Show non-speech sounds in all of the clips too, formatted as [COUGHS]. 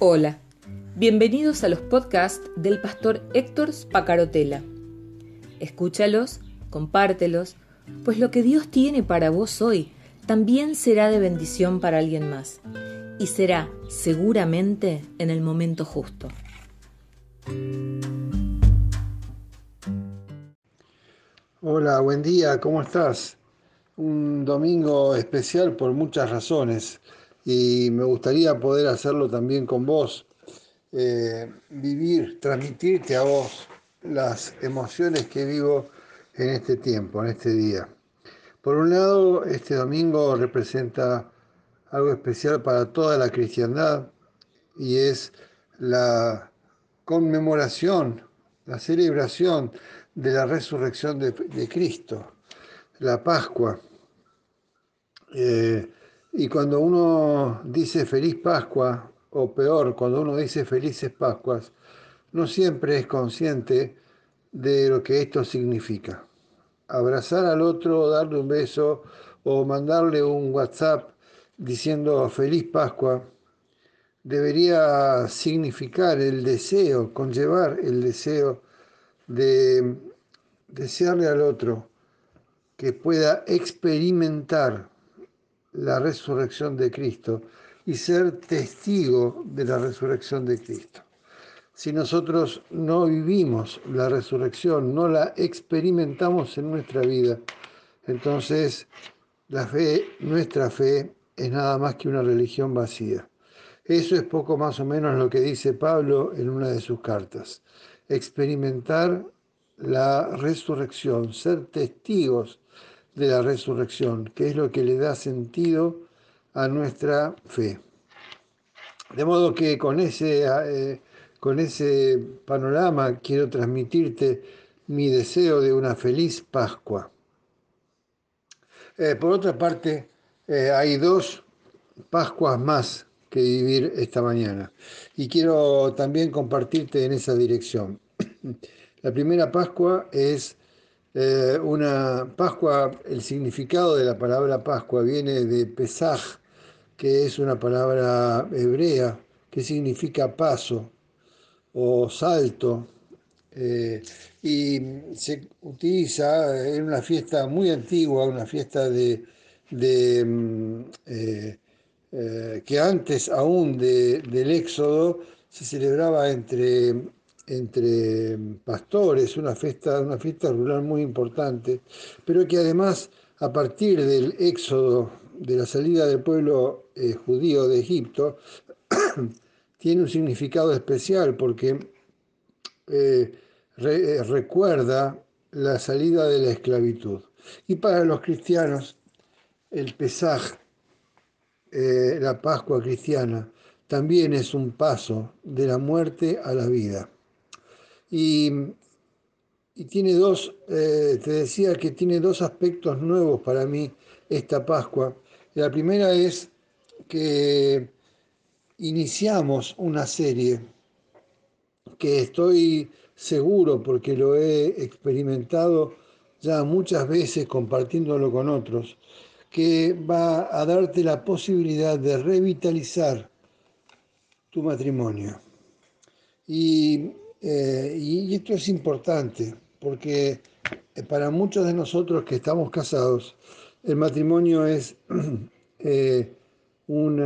Hola, bienvenidos a los podcasts del pastor Héctor Spacarotela. Escúchalos, compártelos, pues lo que Dios tiene para vos hoy también será de bendición para alguien más y será seguramente en el momento justo. Hola, buen día, ¿cómo estás? Un domingo especial por muchas razones y me gustaría poder hacerlo también con vos, eh, vivir, transmitirte a vos las emociones que vivo en este tiempo, en este día. Por un lado, este domingo representa algo especial para toda la cristiandad y es la conmemoración, la celebración de la resurrección de, Cristo, la Pascua. Eh, y cuando uno dice feliz Pascua, o peor, cuando uno dice felices Pascuas, no siempre es consciente de lo que esto significa. Abrazar al otro, darle un beso o mandarle un WhatsApp diciendo feliz Pascua debería significar el deseo, conllevar el deseo de desearle al otro que pueda experimentar la resurrección de Cristo y ser testigo de la resurrección de Cristo. Si nosotros no vivimos la resurrección, no la experimentamos en nuestra vida, entonces la fe, nuestra fe, es nada más que una religión vacía. Eso es poco más o menos lo que dice Pablo en una de sus cartas. Experimentar la resurrección, ser testigos de la resurrección, que es lo que le da sentido a nuestra fe. De modo que con ese, eh, con ese panorama quiero transmitirte mi deseo de una feliz Pascua. Eh, por otra parte, eh, hay dos Pascuas más que vivir esta mañana y quiero también compartirte en esa dirección. [CLEARS THROAT] La primera Pascua es eh, una Pascua, el significado de la palabra Pascua viene de Pesaj, que es una palabra hebrea que significa paso o salto, eh, y se utiliza en una fiesta muy antigua, una fiesta de, mm, eh, que antes aún del Éxodo se celebraba entre entre pastores, una fiesta, una fiesta rural muy importante, pero que además a partir del éxodo, de la salida del pueblo eh, judío de Egipto, [CLEARS THROAT] tiene un significado especial porque eh, eh, recuerda la salida de la esclavitud. Y para los cristianos, el Pesaj, la Pascua cristiana, también es un paso de la muerte a la vida. Y, tiene dos, eh, te decía que tiene dos aspectos nuevos para mí esta Pascua. La primera es que iniciamos una serie que estoy seguro, porque lo he experimentado ya muchas veces compartiéndolo con otros, que va a darte la posibilidad de revitalizar tu matrimonio. Y eh, y, esto es importante porque eh, para muchos de nosotros que estamos casados, el matrimonio es [CLEARS THROAT] eh, un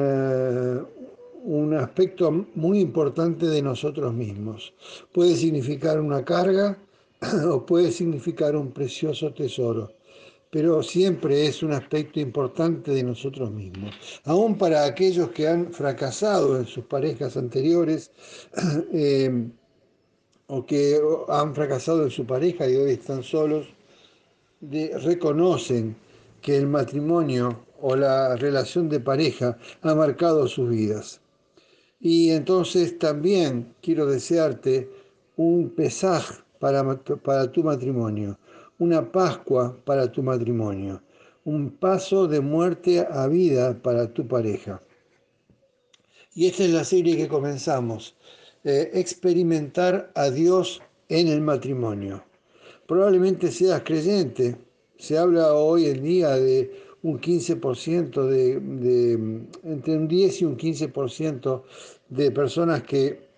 aspecto muy importante de nosotros mismos. Puede significar una carga [CLEARS THROAT] o puede significar un precioso tesoro pero siempre es un aspecto importante de nosotros mismos. Aún para aquellos que han fracasado en sus parejas anteriores, [CLEARS THROAT] o que han fracasado en su pareja y hoy están solos, reconocen que el matrimonio o la relación de pareja ha marcado sus vidas. Y entonces también quiero desearte un pesaj para, para tu matrimonio, una Pascua para tu matrimonio, un paso de muerte a vida para tu pareja. Y esta es la serie que comenzamos eh, experimentar a Dios en el matrimonio. Probablemente seas creyente. Se habla hoy en día de un 15% de, de, entre un 10 y un 15% de personas que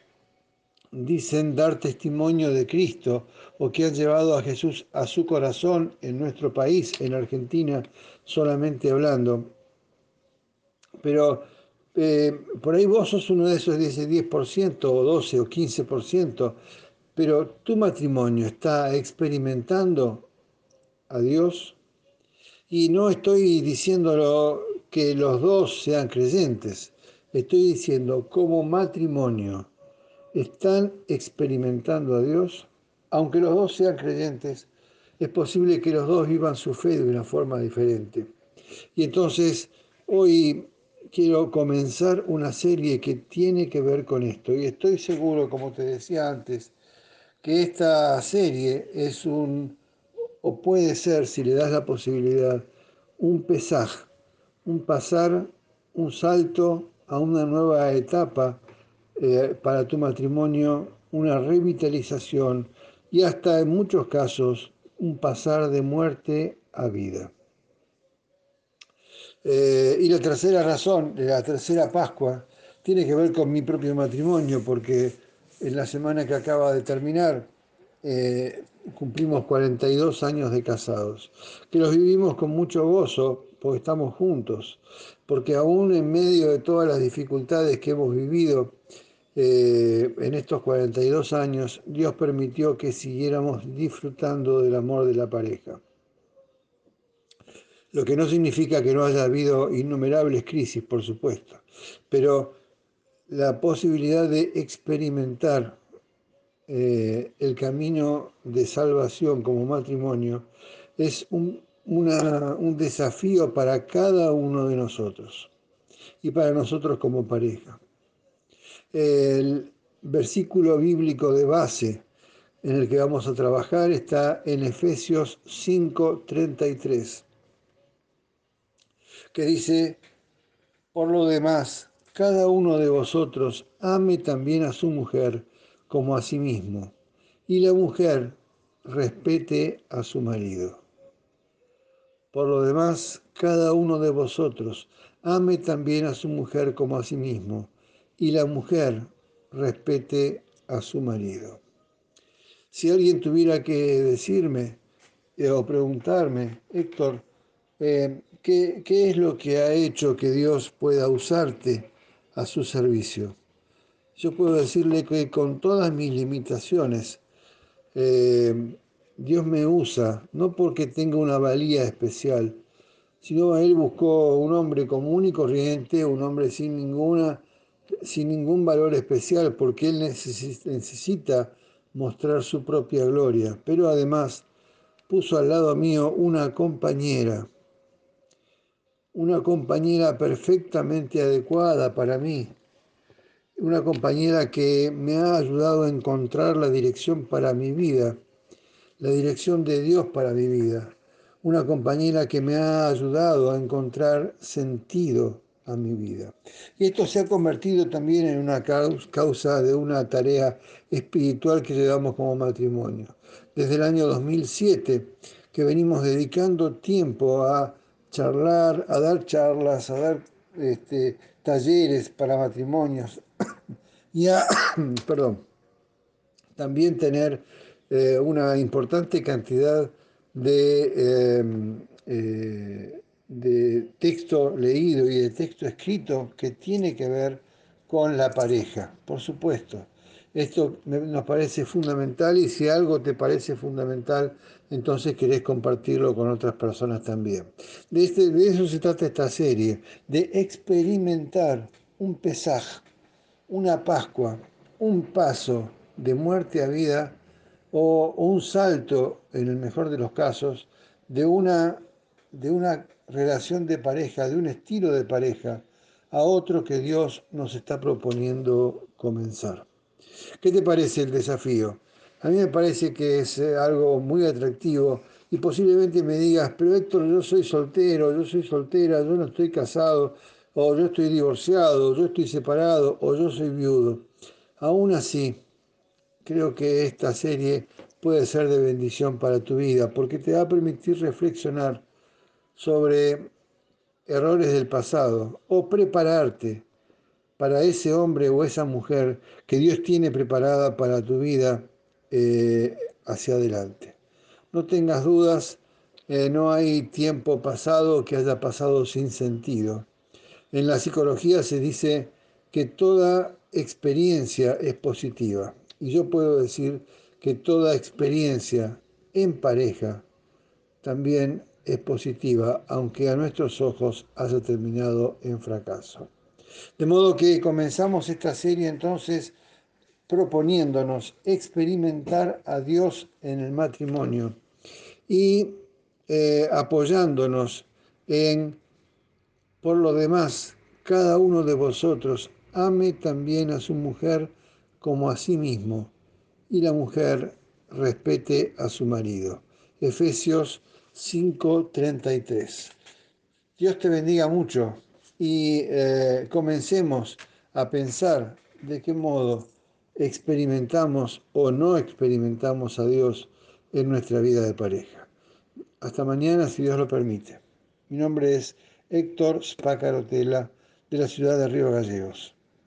dicen dar testimonio de Cristo o que han llevado a Jesús a su corazón en nuestro país, en Argentina, solamente hablando. Pero eh, por ahí vos sos uno de esos 10, 10% o 12 o 15%, pero tu matrimonio está experimentando a Dios y no estoy diciéndolo que los dos sean creyentes, estoy diciendo como matrimonio están experimentando a Dios, aunque los dos sean creyentes, es posible que los dos vivan su fe de una forma diferente. Y entonces hoy quiero comenzar una serie que tiene que ver con esto. Y estoy seguro, como te decía antes, que esta serie es un, o puede ser, si le das la posibilidad, un pesaje, un pasar, un salto a una nueva etapa eh, para tu matrimonio, una revitalización y hasta en muchos casos un pasar de muerte a vida. Eh, y la tercera razón, la tercera Pascua, tiene que ver con mi propio matrimonio, porque en la semana que acaba de terminar eh, cumplimos 42 años de casados, que los vivimos con mucho gozo, porque estamos juntos, porque aún en medio de todas las dificultades que hemos vivido eh, en estos 42 años, Dios permitió que siguiéramos disfrutando del amor de la pareja lo que no significa que no haya habido innumerables crisis, por supuesto, pero la posibilidad de experimentar eh, el camino de salvación como matrimonio es un, un desafío para cada uno de nosotros y para nosotros como pareja. El versículo bíblico de base en el que vamos a trabajar está en Efesios 5:33 que dice, por lo demás, cada uno de vosotros ame también a su mujer como a sí mismo, y la mujer respete a su marido. Por lo demás, cada uno de vosotros ame también a su mujer como a sí mismo, y la mujer respete a su marido. Si alguien tuviera que decirme eh, o preguntarme, Héctor, eh, ¿qué, es lo que ha hecho que Dios pueda usarte a su servicio? Yo puedo decirle que con todas mis limitaciones, eh, Dios me usa, no porque tenga una valía especial, sino Él buscó un hombre común y corriente, un hombre sin, ninguna, sin ningún valor especial, porque Él necesita mostrar su propia gloria, pero además puso al lado mío una compañera una compañera perfectamente adecuada para mí, una compañera que me ha ayudado a encontrar la dirección para mi vida, la dirección de Dios para mi vida, una compañera que me ha ayudado a encontrar sentido a mi vida. Y esto se ha convertido también en una causa de una tarea espiritual que llevamos como matrimonio. Desde el año 2007 que venimos dedicando tiempo a charlar, a dar charlas, a dar este, talleres para matrimonios [COUGHS] y a, [COUGHS] perdón, también tener eh, una importante cantidad de, em, eh, de texto leído y de texto escrito que tiene que ver con la pareja, por supuesto. Esto nos parece fundamental y si algo te parece fundamental, entonces querés compartirlo con otras personas también. De, este, de eso se trata esta serie, de experimentar un pesaje, una Pascua, un paso de muerte a vida o, un salto, en el mejor de los casos, de una, de una relación de pareja, de un estilo de pareja, a otro que Dios nos está proponiendo comenzar. ¿Qué te parece el desafío? A mí me parece que es eh, algo muy atractivo y posiblemente me digas, pero Héctor, yo soy soltero, yo soy soltera, yo no estoy casado, o yo estoy divorciado, yo estoy separado, o yo soy viudo. Aún así, creo que esta serie puede ser de bendición para tu vida, porque te va a permitir reflexionar sobre errores del pasado o prepararte para ese hombre o esa mujer que Dios tiene preparada para tu vida eh, hacia adelante. No tengas dudas, eh, no hay tiempo pasado que haya pasado sin sentido. En la psicología se dice que toda experiencia es positiva y yo puedo decir que toda experiencia en pareja también es positiva, aunque a nuestros ojos haya terminado en fracaso. De modo que comenzamos esta serie entonces proponiéndonos experimentar a Dios en el matrimonio y eh, apoyándonos en, por lo demás, cada uno de vosotros ame también a su mujer como a sí mismo y la mujer respete a su marido. Efesios 5:33. Dios te bendiga mucho y eh, comencemos a pensar de qué modo experimentamos o no experimentamos a Dios en nuestra vida de pareja. Hasta mañana, si Dios lo permite. Mi nombre es Héctor Spacarotela, de la ciudad de Río Gallegos.